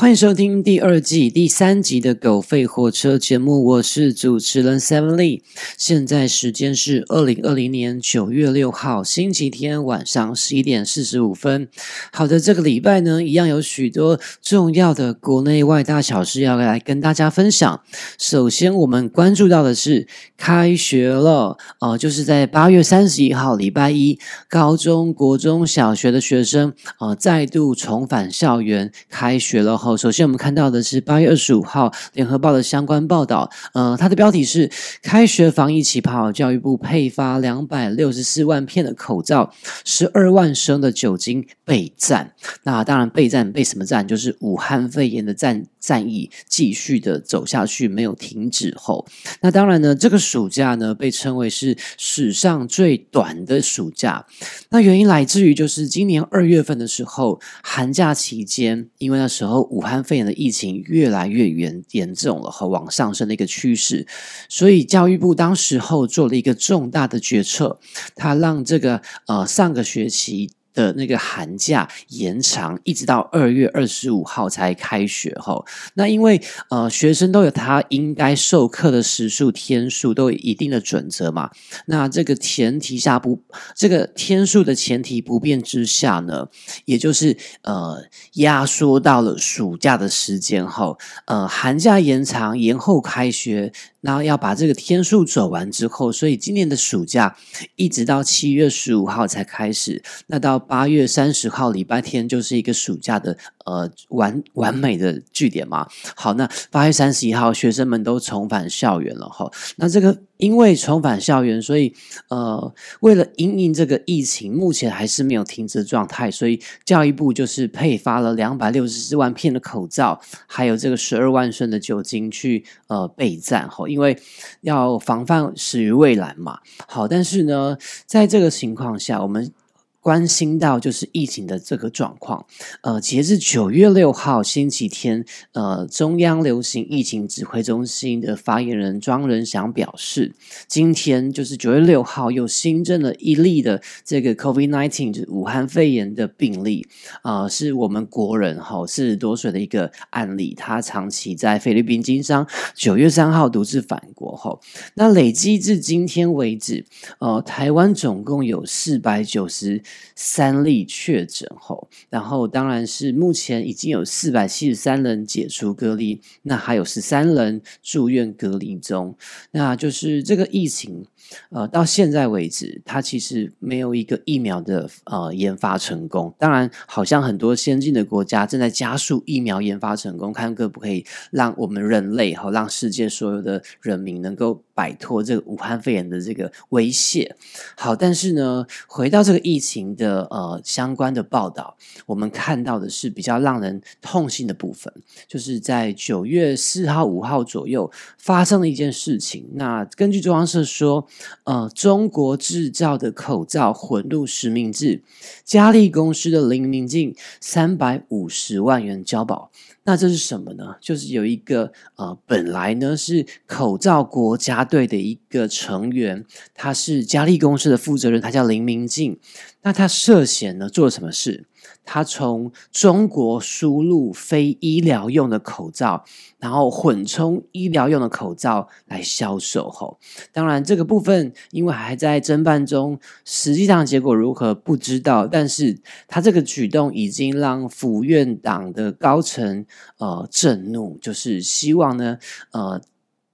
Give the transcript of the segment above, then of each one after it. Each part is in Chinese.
欢迎收听第二季第三集的《狗吠火车》节目，我是主持人 Seven Lee。现在时间是二零二零年九月六号星期天晚上十一点四十五分。好的，这个礼拜呢，一样有许多重要的国内外大小事要来跟大家分享。首先，我们关注到的是开学了，呃，就是在八月三十一号礼拜一，高中国中小学的学生呃再度重返校园，开学了后。首先我们看到的是八月二十五号联合报的相关报道，呃，它的标题是“开学防疫起跑”，教育部配发两百六十四万片的口罩，十二万升的酒精备战。那当然备战备什么战？就是武汉肺炎的战战役继续的走下去，没有停止后。那当然呢，这个暑假呢被称为是史上最短的暑假。那原因来自于就是今年二月份的时候，寒假期间，因为那时候。武汉肺炎的疫情越来越严严重了和往上升的一个趋势，所以教育部当时候做了一个重大的决策，他让这个呃上个学期。的那个寒假延长，一直到二月二十五号才开学吼。那因为呃学生都有他应该授课的时数天数，都有一定的准则嘛。那这个前提下不，这个天数的前提不变之下呢，也就是呃压缩到了暑假的时间后，呃寒假延长延后开学。然后要把这个天数走完之后，所以今年的暑假一直到七月十五号才开始。那到八月三十号礼拜天就是一个暑假的呃完完美的据点嘛。好，那八月三十一号学生们都重返校园了哈。那这个。因为重返校园，所以呃，为了因应这个疫情，目前还是没有停止状态，所以教育部就是配发了两百六十四万片的口罩，还有这个十二万升的酒精去呃备战哈，因为要防范始于未来嘛。好，但是呢，在这个情况下，我们。关心到就是疫情的这个状况，呃，截至九月六号星期天，呃，中央流行疫情指挥中心的发言人庄仁祥表示，今天就是九月六号又新增了一例的这个 COVID nineteen，就是武汉肺炎的病例，啊，是我们国人哈四十多岁的一个案例，他长期在菲律宾经商，九月三号独自返国后，那累积至今天为止，呃，台湾总共有四百九十。三例确诊后，然后当然是目前已经有四百七十三人解除隔离，那还有十三人住院隔离中。那就是这个疫情，呃，到现在为止，它其实没有一个疫苗的呃研发成功。当然，好像很多先进的国家正在加速疫苗研发成功，看可不可以让我们人类和让世界所有的人民能够摆脱这个武汉肺炎的这个威胁。好，但是呢，回到这个疫情。的呃相关的报道，我们看到的是比较让人痛心的部分，就是在九月四号、五号左右发生了一件事情。那根据中央社说，呃，中国制造的口罩混入实名制，佳丽公司的林明静三百五十万元交保。那这是什么呢？就是有一个呃，本来呢是口罩国家队的一个成员，他是佳丽公司的负责人，他叫林明静。那他涉嫌呢做了什么事？他从中国输入非医疗用的口罩，然后混充医疗用的口罩来销售。后，当然这个部分因为还在侦办中，实际上结果如何不知道。但是他这个举动已经让府院党的高层呃震怒，就是希望呢呃。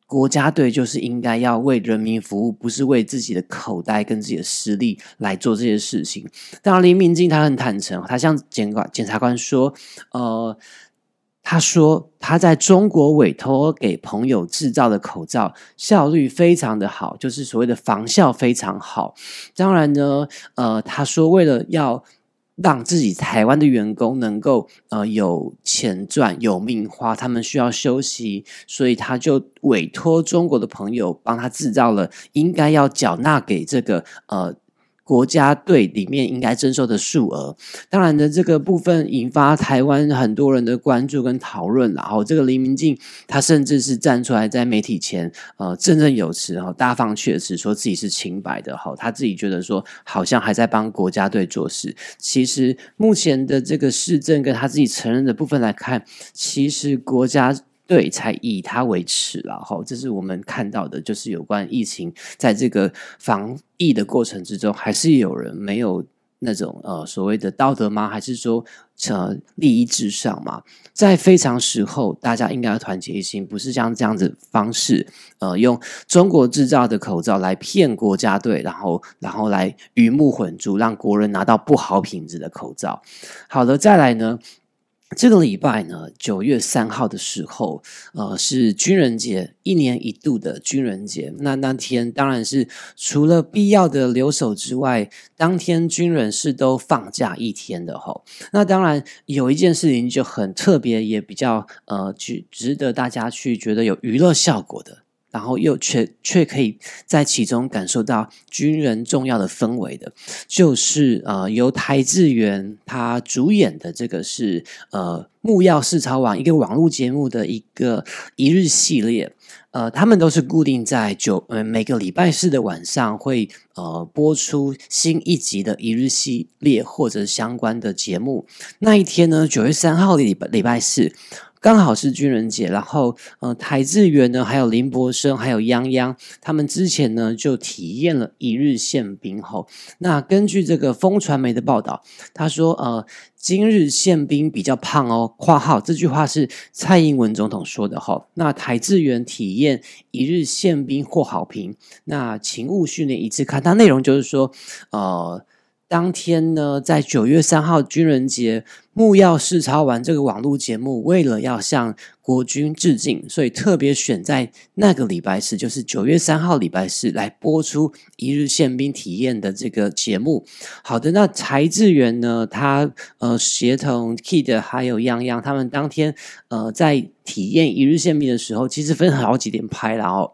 国家队就是应该要为人民服务，不是为自己的口袋跟自己的实力来做这些事情。当然，林明静他很坦诚，他向检管检察官说：“呃，他说他在中国委托给朋友制造的口罩效率非常的好，就是所谓的防效非常好。当然呢，呃，他说为了要。”让自己台湾的员工能够呃有钱赚有命花，他们需要休息，所以他就委托中国的朋友帮他制造了应该要缴纳给这个呃国家队里面应该征收的数额。当然的，这个部分引发台湾很多人的关注跟讨论。然后，这个黎明静他甚至是站出来在媒体前，呃，振振有词，哈，大放厥词，说自己是清白的，哈，他自己觉得说好像还在帮国家队做事。其实目前的这个市政跟他自己承认的部分来看，其实国家。对，才以他为耻了哈，这是我们看到的，就是有关疫情在这个防疫的过程之中，还是有人没有那种呃所谓的道德吗？还是说呃利益至上吗？在非常时候，大家应该要团结一心，不是像这样子方式，呃，用中国制造的口罩来骗国家队，然后然后来鱼目混珠，让国人拿到不好品质的口罩。好了，再来呢？这个礼拜呢，九月三号的时候，呃，是军人节，一年一度的军人节。那那天当然是除了必要的留守之外，当天军人是都放假一天的哈。那当然有一件事情就很特别，也比较呃，值值得大家去觉得有娱乐效果的。然后又却却可以在其中感受到军人重要的氛围的，就是呃由台志源他主演的这个是呃木曜视超网一个网络节目的一个一日系列，呃他们都是固定在九呃每个礼拜四的晚上会呃播出新一集的一日系列或者相关的节目。那一天呢，九月三号的礼拜礼拜四。刚好是军人节，然后呃，台志远呢，还有林柏生，还有泱泱，他们之前呢就体验了一日宪兵后，那根据这个风传媒的报道，他说呃，今日宪兵比较胖哦。括号这句话是蔡英文总统说的哈。那台志远体验一日宪兵获好评，那勤务训练一次看，它内容就是说呃。当天呢，在九月三号军人节，木曜视察完这个网络节目，为了要向国军致敬，所以特别选在那个礼拜四，就是九月三号礼拜四来播出一日宪兵体验的这个节目。好的，那柴志源呢，他呃协同 Kid 还有样样，他们当天呃在体验一日宪兵的时候，其实分好几点拍了哦。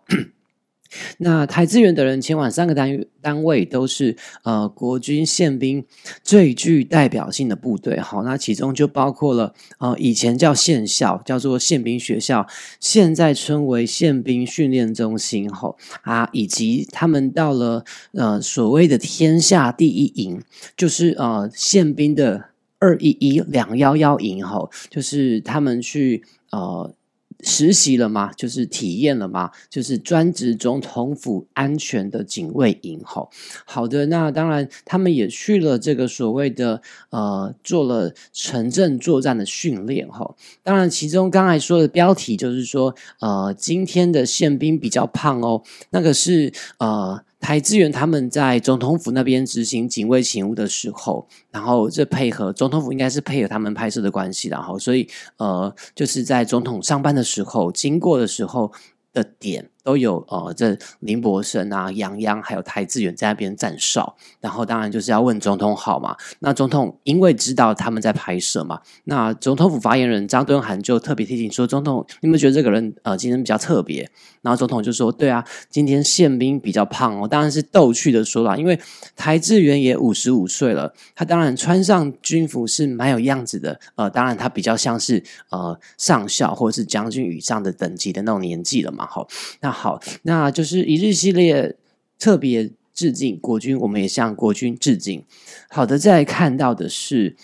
那台资源的人前往三个单单位都是呃国军宪兵最具代表性的部队，好，那其中就包括了呃以前叫县校，叫做宪兵学校，现在称为宪兵训练中心，吼啊，以及他们到了呃所谓的天下第一营，就是呃宪兵的二一一两幺幺营，吼，就是他们去呃。实习了吗？就是体验了吗？就是专职总统府安全的警卫营吼。好的，那当然他们也去了这个所谓的呃，做了城镇作战的训练吼。当然，其中刚才说的标题就是说，呃，今天的宪兵比较胖哦，那个是呃。台资源他们在总统府那边执行警卫勤务的时候，然后这配合总统府应该是配合他们拍摄的关系，然后所以呃，就是在总统上班的时候经过的时候的点。都有呃，这林柏生啊、杨洋还有台志远在那边站哨，然后当然就是要问总统好嘛。那总统因为知道他们在拍摄嘛，那总统府发言人张敦涵就特别提醒说：“总统，你们觉得这个人呃今天比较特别？”然后总统就说：“对啊，今天宪兵比较胖哦，当然是逗趣的说啦，因为台志远也五十五岁了，他当然穿上军服是蛮有样子的。呃，当然他比较像是呃上校或者是将军以上的等级的那种年纪了嘛。好，那。好，那就是一日系列特别致敬国军，我们也向国军致敬。好的，再看到的是，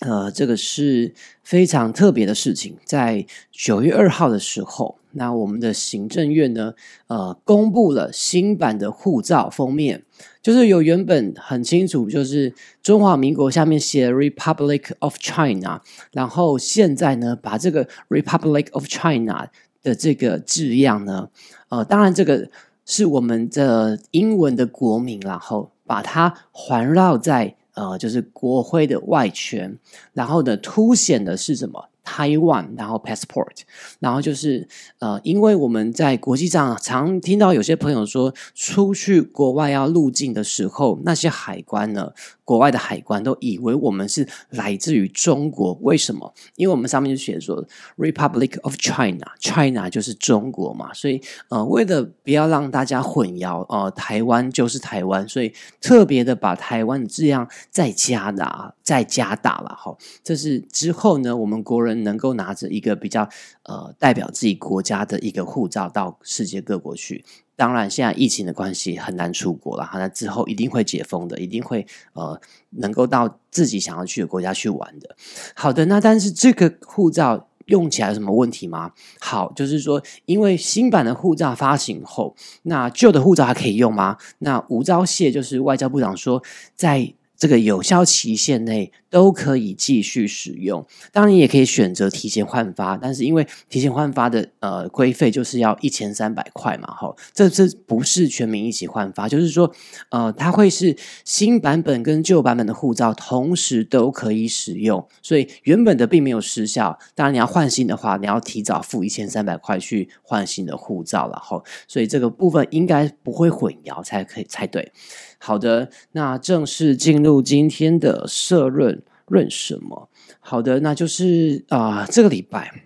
呃，这个是非常特别的事情，在九月二号的时候，那我们的行政院呢，呃，公布了新版的护照封面，就是有原本很清楚，就是中华民国下面写 Republic of China，然后现在呢，把这个 Republic of China。的这个字样呢，呃，当然这个是我们的英文的国名，然后把它环绕在呃，就是国徽的外圈，然后呢，凸显的是什么？Taiwan，然后 passport，然后就是呃，因为我们在国际上常听到有些朋友说，出去国外要入境的时候，那些海关呢，国外的海关都以为我们是来自于中国。为什么？因为我们上面就写说 Republic of China，China 就是中国嘛，所以呃，为了不要让大家混淆，呃，台湾就是台湾，所以特别的把台湾的字样再加大，再加大了哈。这是之后呢，我们国人。能够拿着一个比较呃代表自己国家的一个护照到世界各国去，当然现在疫情的关系很难出国了，那之后一定会解封的，一定会呃能够到自己想要去的国家去玩的。好的，那但是这个护照用起来有什么问题吗？好，就是说因为新版的护照发行后，那旧的护照还可以用吗？那吴钊燮就是外交部长说在。这个有效期限内都可以继续使用，当然也可以选择提前换发，但是因为提前换发的呃规费就是要一千三百块嘛，哈，这这不是全民一起换发，就是说呃它会是新版本跟旧版本的护照同时都可以使用，所以原本的并没有失效。当然你要换新的话，你要提早付一千三百块去换新的护照了，哈，所以这个部分应该不会混淆才可以才对。好的，那正式进入今天的社论，论什么？好的，那就是啊，这个礼拜，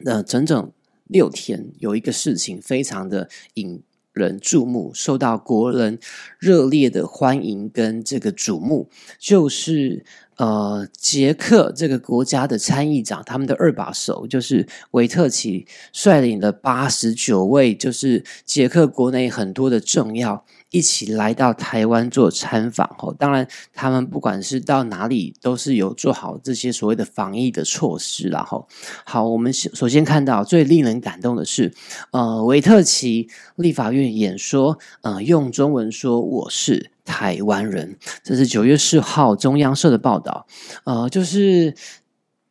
那整整六天，有一个事情非常的引人注目，受到国人热烈的欢迎跟这个瞩目，就是。呃，捷克这个国家的参议长，他们的二把手就是维特奇，率领了八十九位，就是捷克国内很多的政要一起来到台湾做参访。吼，当然他们不管是到哪里，都是有做好这些所谓的防疫的措施然后，好，我们首先看到最令人感动的是，呃，维特奇立法院演说，呃，用中文说我是。台湾人，这是九月四号中央社的报道。呃，就是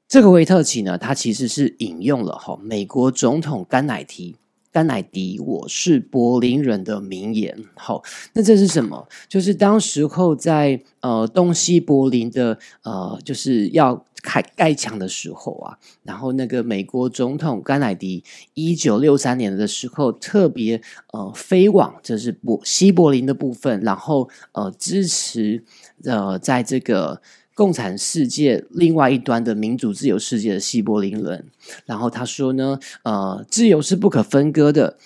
这个维特奇呢，他其实是引用了哈美国总统甘乃迪。甘乃迪，我是柏林人的名言。好，那这是什么？就是当时候在呃东西柏林的呃，就是要开盖墙的时候啊，然后那个美国总统甘乃迪一九六三年的时候，特别呃飞往这是柏西柏林的部分，然后呃支持呃在这个。共产世界另外一端的民主自由世界的西柏林人，然后他说呢，呃，自由是不可分割的，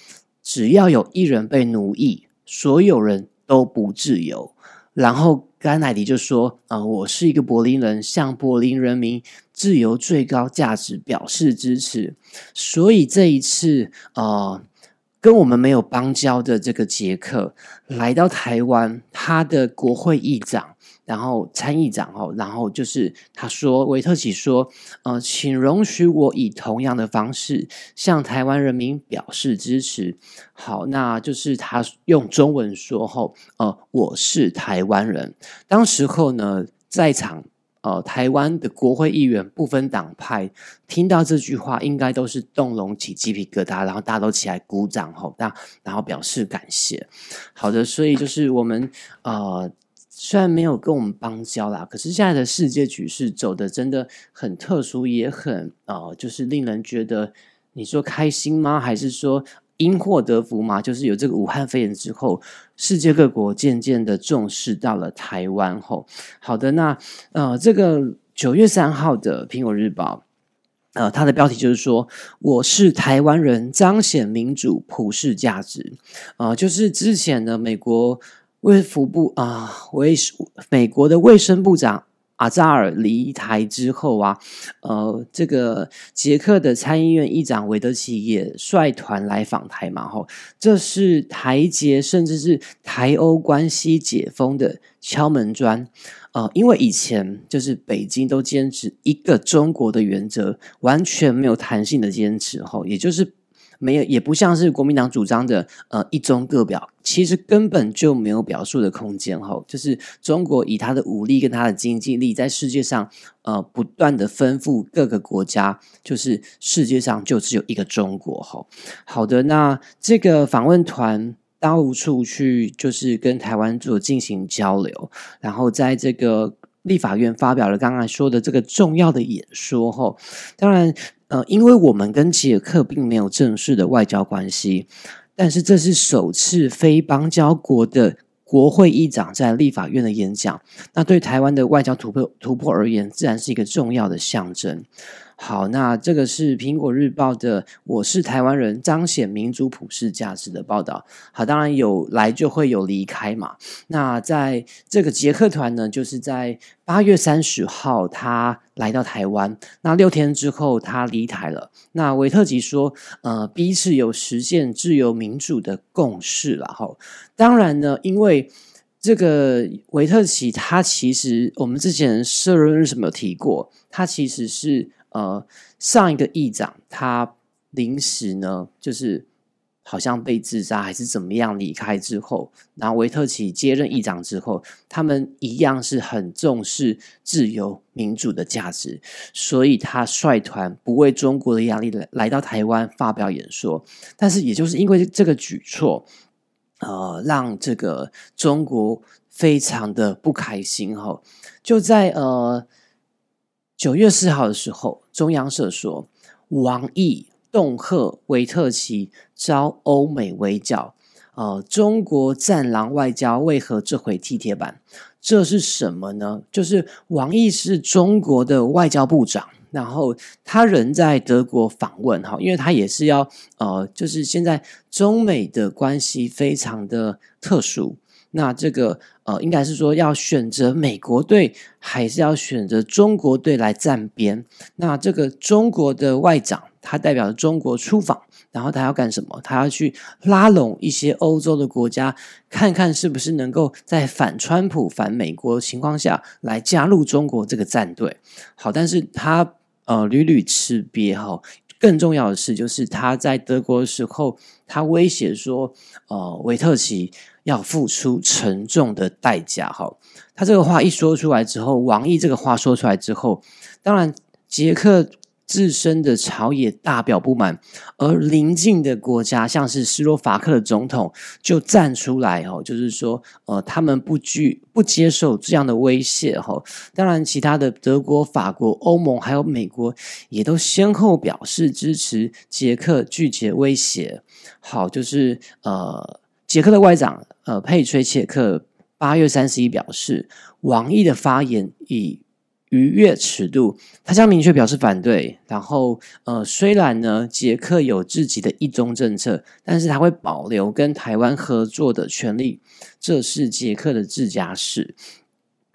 只要有一人被奴役，所有人都不自由。然后甘乃迪就说，呃，我是一个柏林人，向柏林人民自由最高价值表示支持。所以这一次，呃，跟我们没有邦交的这个捷克来到台湾，他的国会议长。然后参议长哦，然后就是他说，维特奇说，呃，请容许我以同样的方式向台湾人民表示支持。好，那就是他用中文说后，呃，我是台湾人。当时候呢，在场呃台湾的国会议员不分党派，听到这句话，应该都是动容起鸡皮疙瘩，然后大家都起来鼓掌吼，大然后表示感谢。好的，所以就是我们呃。虽然没有跟我们邦交啦，可是现在的世界局势走的真的很特殊，也很呃，就是令人觉得你说开心吗？还是说因祸得福吗？就是有这个武汉肺炎之后，世界各国渐渐的重视到了台湾后。好的，那呃，这个九月三号的苹果日报，呃，它的标题就是说我是台湾人，彰显民主普世价值。呃，就是之前的美国。卫福部啊，卫美国的卫生部长阿扎尔离台之后啊，呃，这个捷克的参议院议长韦德奇也率团来访台嘛，吼，这是台捷甚至是台欧关系解封的敲门砖。呃，因为以前就是北京都坚持一个中国的原则，完全没有弹性的坚持，吼，也就是。没有，也不像是国民党主张的，呃，一中各表，其实根本就没有表述的空间。哈，就是中国以它的武力跟它的经济力，在世界上，呃，不断的吩咐各个国家，就是世界上就只有一个中国。哈，好的，那这个访问团到处去，就是跟台湾做进行交流，然后在这个立法院发表了刚刚说的这个重要的演说后，当然，呃，因为我们跟捷克并没有正式的外交关系，但是这是首次非邦交国的国会议长在立法院的演讲，那对台湾的外交突破突破而言，自然是一个重要的象征。好，那这个是苹果日报的“我是台湾人，彰显民主普世价值”的报道。好，当然有来就会有离开嘛。那在这个捷克团呢，就是在八月三十号他来到台湾，那六天之后他离台了。那维特吉说，呃，彼此有实现自由民主的共识了。哈，当然呢，因为这个维特奇他其实我们之前社论什么有提过，他其实是。呃，上一个议长他临时呢，就是好像被自杀还是怎么样离开之后，然后维特奇接任议长之后，他们一样是很重视自由民主的价值，所以他率团不为中国的压力来来到台湾发表演说。但是也就是因为这个举措，呃，让这个中国非常的不开心哈，就在呃。九月四号的时候，中央社说，王毅恫吓维特奇遭欧美围剿，呃，中国战狼外交为何这回踢铁板？这是什么呢？就是王毅是中国的外交部长，然后他人在德国访问，哈，因为他也是要，呃，就是现在中美的关系非常的特殊。那这个呃，应该是说要选择美国队，还是要选择中国队来站边？那这个中国的外长，他代表中国出访，然后他要干什么？他要去拉拢一些欧洲的国家，看看是不是能够在反川普、反美国情况下来加入中国这个战队。好，但是他呃屡屡吃瘪哈。更重要的是，就是他在德国的时候，他威胁说，呃，维特奇。要付出沉重的代价，哈！他这个话一说出来之后，王毅这个话说出来之后，当然捷克自身的朝野大表不满，而邻近的国家像是斯洛伐克的总统就站出来，哦，就是说，呃，他们不拒不接受这样的威胁，哈。当然，其他的德国、法国、欧盟还有美国也都先后表示支持捷克拒绝威胁。好，就是呃。捷克的外长呃佩崔切克八月三十一表示，王毅的发言以逾越尺度，他将明确表示反对。然后呃，虽然呢捷克有自己的一中政策，但是他会保留跟台湾合作的权利，这是捷克的自家事。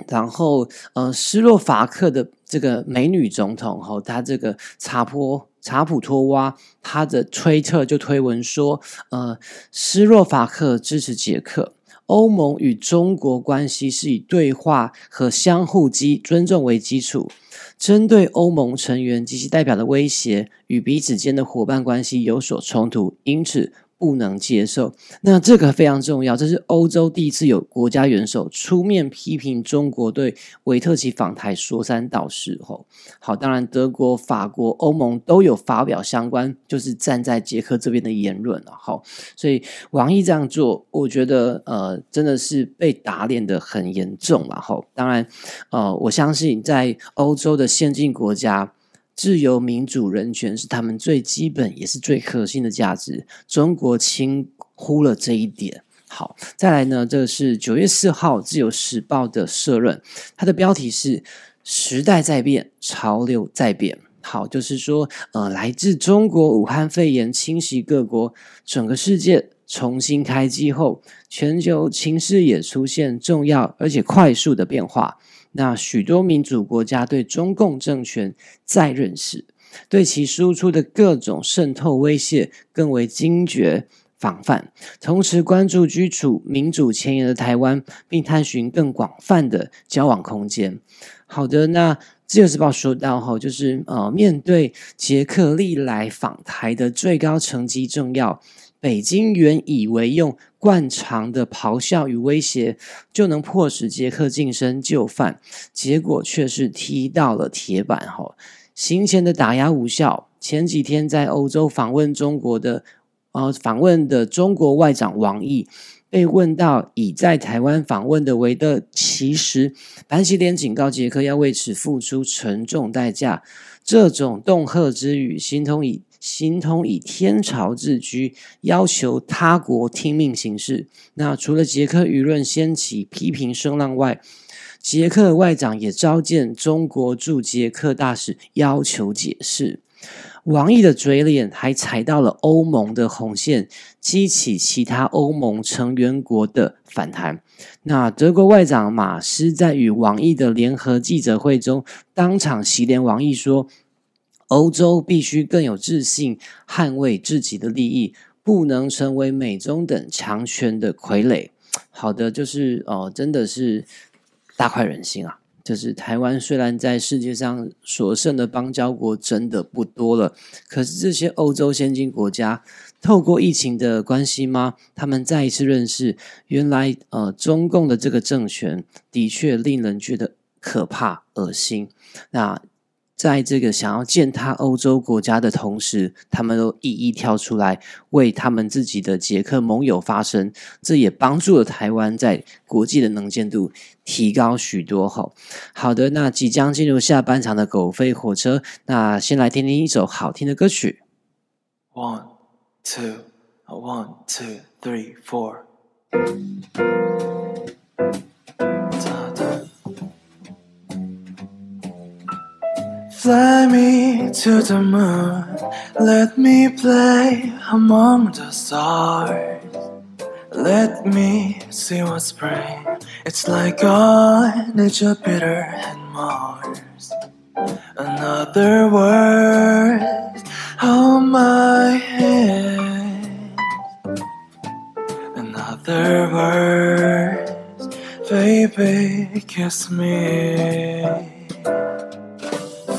然后呃，斯洛伐克的这个美女总统哈，她这个查坡。查普托娃她的推特就推文说：“呃，斯洛伐克支持捷克，欧盟与中国关系是以对话和相互基尊重为基础。针对欧盟成员及其代表的威胁，与彼此间的伙伴关系有所冲突，因此。”不能接受，那这个非常重要。这是欧洲第一次有国家元首出面批评中国对维特奇访台说三道四。后，好，当然德国、法国、欧盟都有发表相关，就是站在捷克这边的言论了。好，所以王毅这样做，我觉得呃，真的是被打脸的很严重了。后，当然呃，我相信在欧洲的先进国家。自由、民主、人权是他们最基本也是最核心的价值。中国轻忽了这一点。好，再来呢？这是九月四号《自由时报》的社论，它的标题是“时代在变，潮流在变”。好，就是说，呃，来自中国武汉肺炎侵袭各国，整个世界重新开机后，全球情势也出现重要而且快速的变化。那许多民主国家对中共政权再认识，对其输出的各种渗透威胁更为惊觉防范，同时关注居处民主前沿的台湾，并探寻更广泛的交往空间。好的，那自由时报说到哈，就是呃，面对捷克历来访台的最高层级重要。北京原以为用惯常的咆哮与威胁就能迫使捷克晋升就范，结果却是踢到了铁板。哈，行前的打压无效。前几天在欧洲访问中国的，呃，访问的中国外长王毅。被问到已在台湾访问的维德奇时，板起脸警告杰克要为此付出沉重代价。这种恫吓之语，形同以形同以天朝自居，要求他国听命行事。那除了捷克舆论掀起批评声浪外，捷克外长也召见中国驻捷克大使，要求解释。王毅的嘴脸还踩到了欧盟的红线，激起其他欧盟成员国的反弹。那德国外长马斯在与王毅的联合记者会中，当场洗脸王毅说：“欧洲必须更有自信，捍卫自己的利益，不能成为美中等强权的傀儡。”好的，就是哦，真的是大快人心啊！就是台湾虽然在世界上所剩的邦交国真的不多了，可是这些欧洲先进国家透过疫情的关系吗？他们再一次认识，原来呃中共的这个政权的确令人觉得可怕、恶心。那。在这个想要践踏欧洲国家的同时，他们都一一跳出来为他们自己的捷克盟友发声，这也帮助了台湾在国际的能见度提高许多。哈，好的，那即将进入下半场的狗飞火车，那先来听听一首好听的歌曲。One, two, one, two, three, four. Fly me to the moon, let me play among the stars. Let me see what spring it's like on Jupiter and Mars. Another word on my head. Another word, baby, kiss me.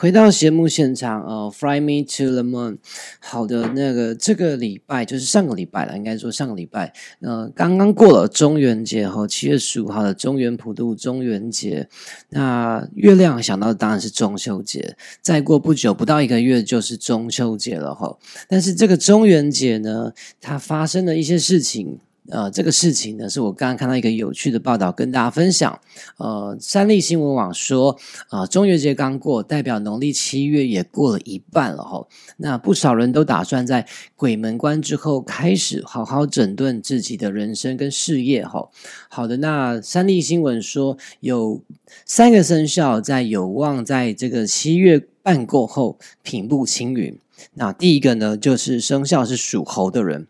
回到节目现场，呃，Fly Me to the Moon。好的，那个这个礼拜就是上个礼拜了，应该说上个礼拜，呃，刚刚过了中元节哈，七月十五号的中元普渡中元节。那月亮想到的当然是中秋节，再过不久，不到一个月就是中秋节了哈。但是这个中元节呢，它发生了一些事情。呃，这个事情呢，是我刚刚看到一个有趣的报道，跟大家分享。呃，三立新闻网说，啊，中元节刚过，代表农历七月也过了一半了哈。那不少人都打算在鬼门关之后，开始好好整顿自己的人生跟事业哈。好的，那三立新闻说，有三个生肖在有望在这个七月半过后平步青云。那第一个呢，就是生肖是属猴的人。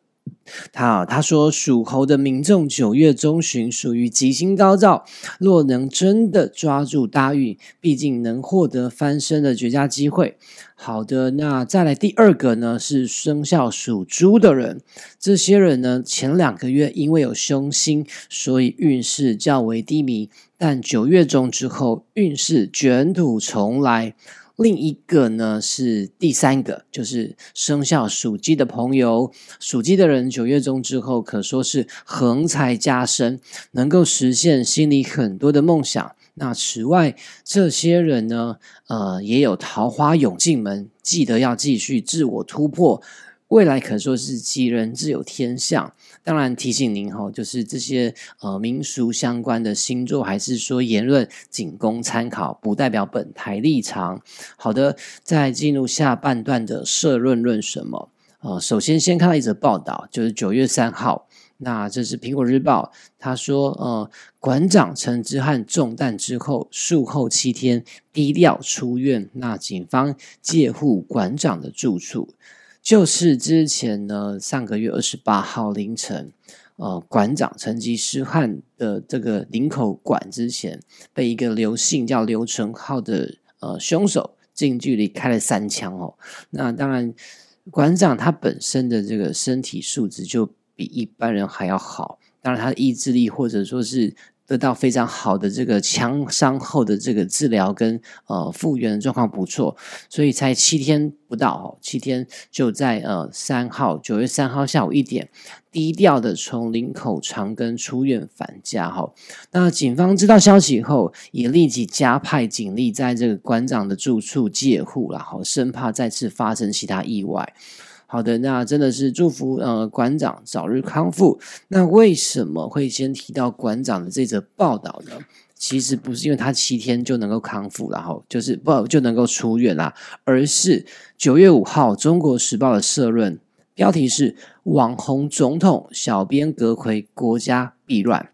他他说属猴的民众九月中旬属于吉星高照，若能真的抓住大运，毕竟能获得翻身的绝佳机会。好的，那再来第二个呢？是生肖属猪的人，这些人呢前两个月因为有凶星，所以运势较为低迷，但九月中之后运势卷土重来。另一个呢是第三个，就是生肖属鸡的朋友，属鸡的人九月中之后可说是横财加身，能够实现心里很多的梦想。那此外，这些人呢，呃，也有桃花涌进门，记得要继续自我突破。未来可说是吉人自有天相，当然提醒您哈，就是这些呃民俗相关的星座，还是说言论仅供参考，不代表本台立场。好的，再进入下半段的社论论什么？呃，首先先看到一则报道，就是九月三号，那这是苹果日报，他说呃，馆长陈之汉中弹之后术后七天低调出院，那警方借护馆长的住处。就是之前呢，上个月二十八号凌晨，呃，馆长成吉思汗的这个林口馆之前，被一个刘姓叫刘成浩的呃凶手近距离开了三枪哦。那当然，馆长他本身的这个身体素质就比一般人还要好，当然他的意志力或者说是。得到非常好的这个枪伤后的这个治疗跟呃复原的状况不错，所以才七天不到哦，七天就在呃三号九月三号下午一点低调的从林口长庚出院返家哈。那警方知道消息以后，也立即加派警力在这个馆长的住处戒护，然后生怕再次发生其他意外。好的，那真的是祝福呃馆长早日康复。那为什么会先提到馆长的这则报道呢？其实不是因为他七天就能够康复，然后就是不就能够出院啦，而是九月五号《中国时报》的社论标题是“网红总统小编阁魁，国家必乱”。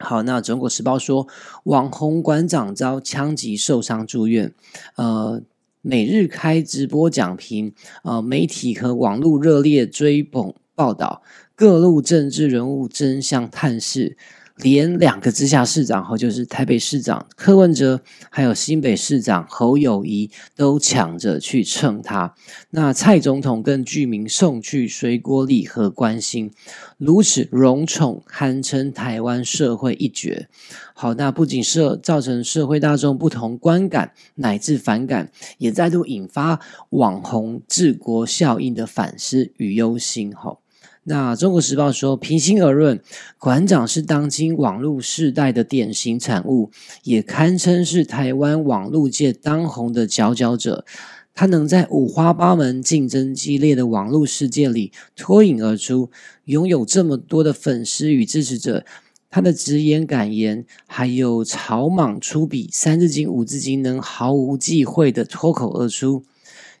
好，那《中国时报》说网红馆长遭枪击受伤住院，呃。每日开直播讲评，呃，媒体和网络热烈追捧报道，各路政治人物争相探视。连两个直辖市长，和就是台北市长柯文哲，还有新北市长侯友谊，都抢着去蹭他。那蔡总统更居民送去水果礼盒关心，如此荣宠，堪称台湾社会一绝。好，那不仅是造成社会大众不同观感乃至反感，也再度引发网红治国效应的反思与忧心。吼。那《中国时报》说，平心而论，馆长是当今网络世代的典型产物，也堪称是台湾网络界当红的佼佼者。他能在五花八门、竞争激烈的网络世界里脱颖而出，拥有这么多的粉丝与支持者，他的直言敢言，还有草莽出笔、三字经、五字经，能毫无忌讳的脱口而出。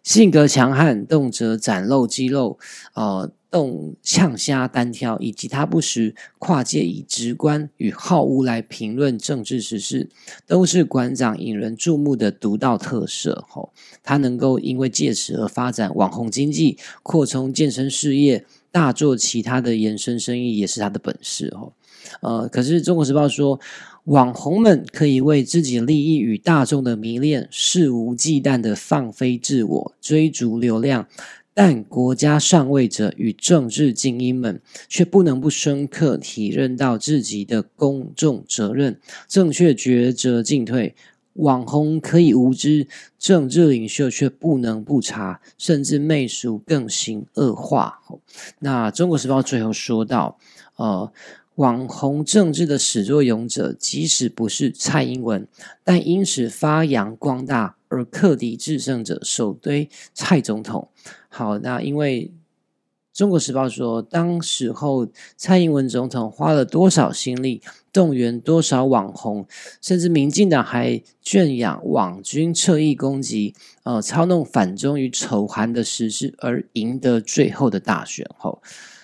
性格强悍，动辄展露肌肉，呃。动呛虾单挑，以及他不时跨界以直观与好恶来评论政治时事，都是馆长引人注目的独到特色。吼，他能够因为借此而发展网红经济，扩充健身事业，大做其他的延伸生意，也是他的本事。吼，呃，可是中国时报说，网红们可以为自己利益与大众的迷恋，肆无忌惮的放飞自我，追逐流量。但国家上位者与政治精英们却不能不深刻体认到自己的公众责任，正确抉择进退。网红可以无知，政治领袖却不能不查，甚至媚俗更行恶化。那中国时报最后说到，呃。网红政治的始作俑者，即使不是蔡英文，但因此发扬光大而克敌制胜者，首堆蔡总统。好，那因为中国时报说，当时候蔡英文总统花了多少心力，动员多少网红，甚至民进党还圈养网军，侧翼攻击，呃，操弄反中与仇韩的实施，而赢得最后的大选。后，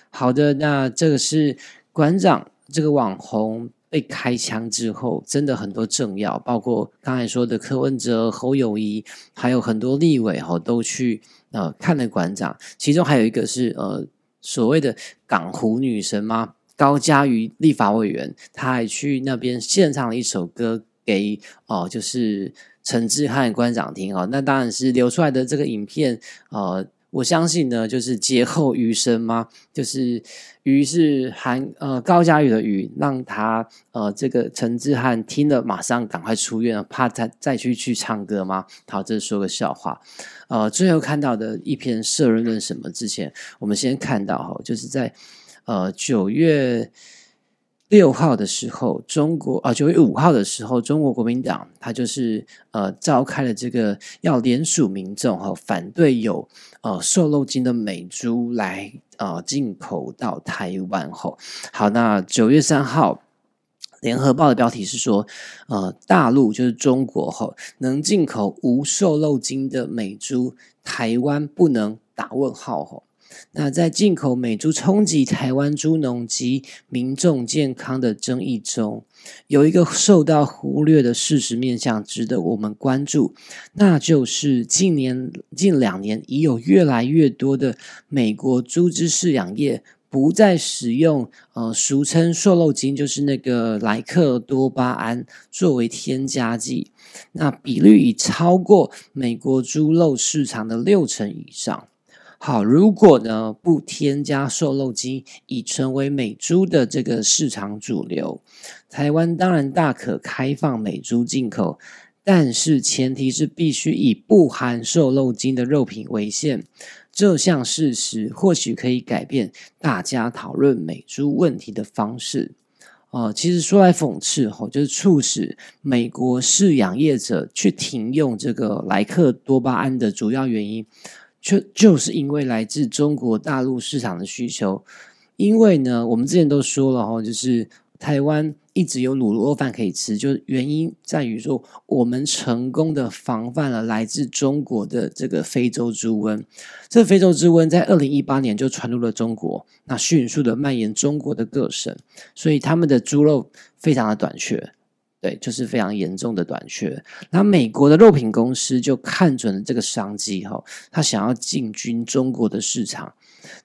好的，那这个是。馆长这个网红被开枪之后，真的很多政要，包括刚才说的柯文哲、侯友谊，还有很多立委哈，都去呃看了馆长。其中还有一个是呃所谓的港湖女神吗？高嘉瑜立法委员，他还去那边献唱了一首歌给哦，就是陈志汉馆长听哦。那当然是流出来的这个影片，呃，我相信呢，就是劫后余生吗？就是余是韩呃高嘉宇的余，让他呃这个陈志汉听了马上赶快出院，怕再再去去唱歌吗？好，这是说个笑话。呃，最后看到的一篇社论论什么？之前我们先看到哈，就是在。呃，九月六号的时候，中国啊，九月五号的时候，中国国民党他就是呃召开了这个要联署民众哈，反对有呃瘦肉精的美猪来呃进口到台湾后。好，那九月三号，联合报的标题是说，呃，大陆就是中国后能进口无瘦肉精的美猪，台湾不能打问号吼。那在进口美猪冲击台湾猪农及民众健康的争议中，有一个受到忽略的事实面向值得我们关注，那就是近年近两年已有越来越多的美国猪只饲养业不再使用呃俗称瘦肉精，就是那个莱克多巴胺作为添加剂，那比率已超过美国猪肉市场的六成以上。好，如果呢不添加瘦肉精，已成为美猪的这个市场主流，台湾当然大可开放美猪进口，但是前提是必须以不含瘦肉精的肉品为限。这项事实或许可以改变大家讨论美猪问题的方式。哦，其实说来讽刺哈，就是促使美国饲养业者去停用这个莱克多巴胺的主要原因。就就是因为来自中国大陆市场的需求，因为呢，我们之前都说了哈，就是台湾一直有卤肉饭可以吃，就原因在于说，我们成功的防范了来自中国的这个非洲猪瘟。这非洲猪瘟在二零一八年就传入了中国，那迅速的蔓延中国的各省，所以他们的猪肉非常的短缺。对，就是非常严重的短缺。那美国的肉品公司就看准了这个商机，哈，他想要进军中国的市场。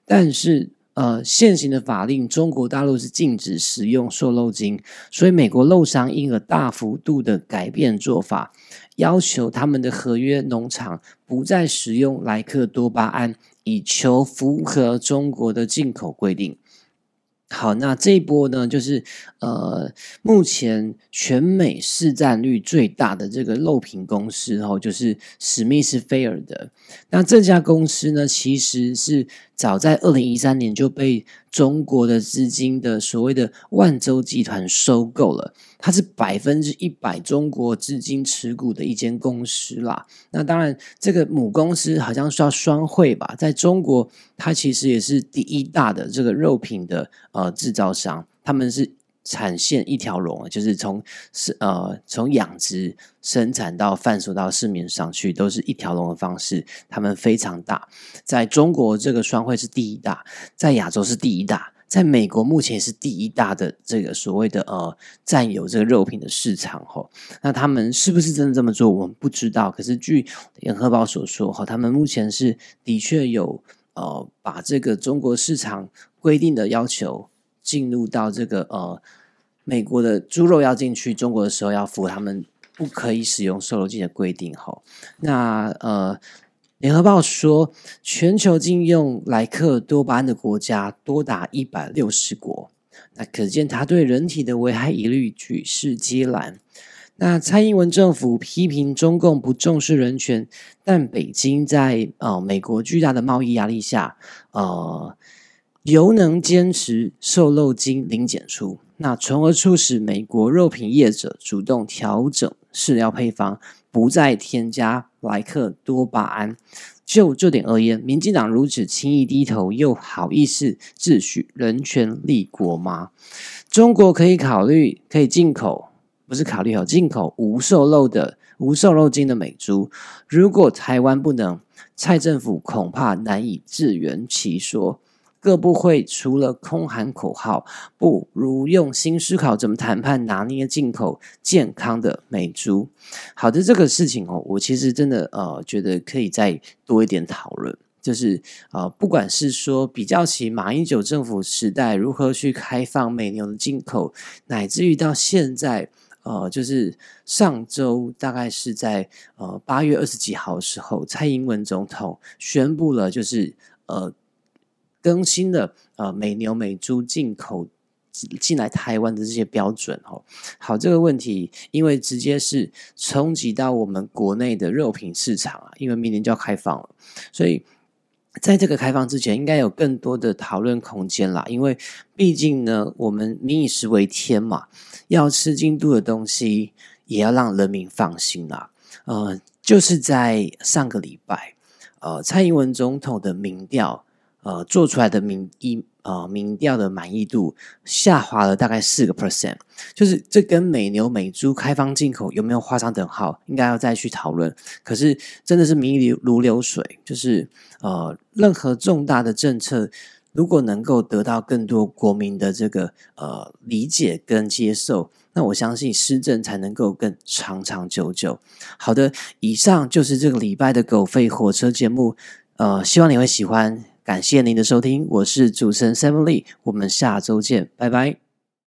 但是，呃，现行的法令，中国大陆是禁止使用瘦肉精，所以美国肉商因而大幅度的改变做法，要求他们的合约农场不再使用莱克多巴胺，以求符合中国的进口规定。好，那这一波呢，就是呃，目前全美市占率最大的这个肉品公司哦，就是史密斯菲尔德。那这家公司呢，其实是早在二零一三年就被中国的资金的所谓的万州集团收购了。它是百分之一百中国资金持股的一间公司啦。那当然，这个母公司好像是要双汇吧，在中国，它其实也是第一大的这个肉品的呃制造商。他们是产线一条龙，就是从是呃从养殖生产到贩售到市面上去，都是一条龙的方式。他们非常大，在中国这个双汇是第一大，在亚洲是第一大。在美国目前也是第一大的这个所谓的呃占有这个肉品的市场哈，那他们是不是真的这么做，我们不知道。可是据联合报所说哈，他们目前是的确有呃把这个中国市场规定的要求进入到这个呃美国的猪肉要进去中国的时候，要符合他们不可以使用瘦肉精的规定吼。那呃。联合报说，全球禁用莱克多巴胺的国家多达一百六十国，那可见它对人体的危害一律举世皆然。那蔡英文政府批评中共不重视人权，但北京在呃美国巨大的贸易压力下，呃，犹能坚持瘦肉精零检出，那从而促使美国肉品业者主动调整饲料配方。不再添加莱克多巴胺。就这点而言，民进党如此轻易低头，又好意思自诩人权立国吗？中国可以考虑可以进口，不是考虑哦，进口无瘦肉的无瘦肉精的美猪。如果台湾不能，蔡政府恐怕难以自圆其说。各部会除了空喊口号，不如用心思考怎么谈判拿捏进口健康的美猪。好的，这个事情哦，我其实真的呃觉得可以再多一点讨论。就是呃，不管是说比较起马英九政府时代如何去开放美牛的进口，乃至于到现在，呃，就是上周大概是在呃八月二十几号的时候，蔡英文总统宣布了，就是呃更新了呃美牛美猪进口。进来台湾的这些标准哦，好，这个问题因为直接是冲击到我们国内的肉品市场啊，因为明年就要开放了，所以在这个开放之前，应该有更多的讨论空间啦。因为毕竟呢，我们民以食为天嘛，要吃京都的东西，也要让人民放心啦。呃，就是在上个礼拜，呃，蔡英文总统的民调，呃，做出来的民意。呃，民调的满意度下滑了大概四个 percent，就是这跟美牛美猪开放进口有没有画上等号，应该要再去讨论。可是真的是民意如流水，就是呃，任何重大的政策，如果能够得到更多国民的这个呃理解跟接受，那我相信施政才能够更长长久久。好的，以上就是这个礼拜的狗吠火车节目，呃，希望你会喜欢。感谢您的收听，我是主持人 Seven Lee，我们下周见，拜拜。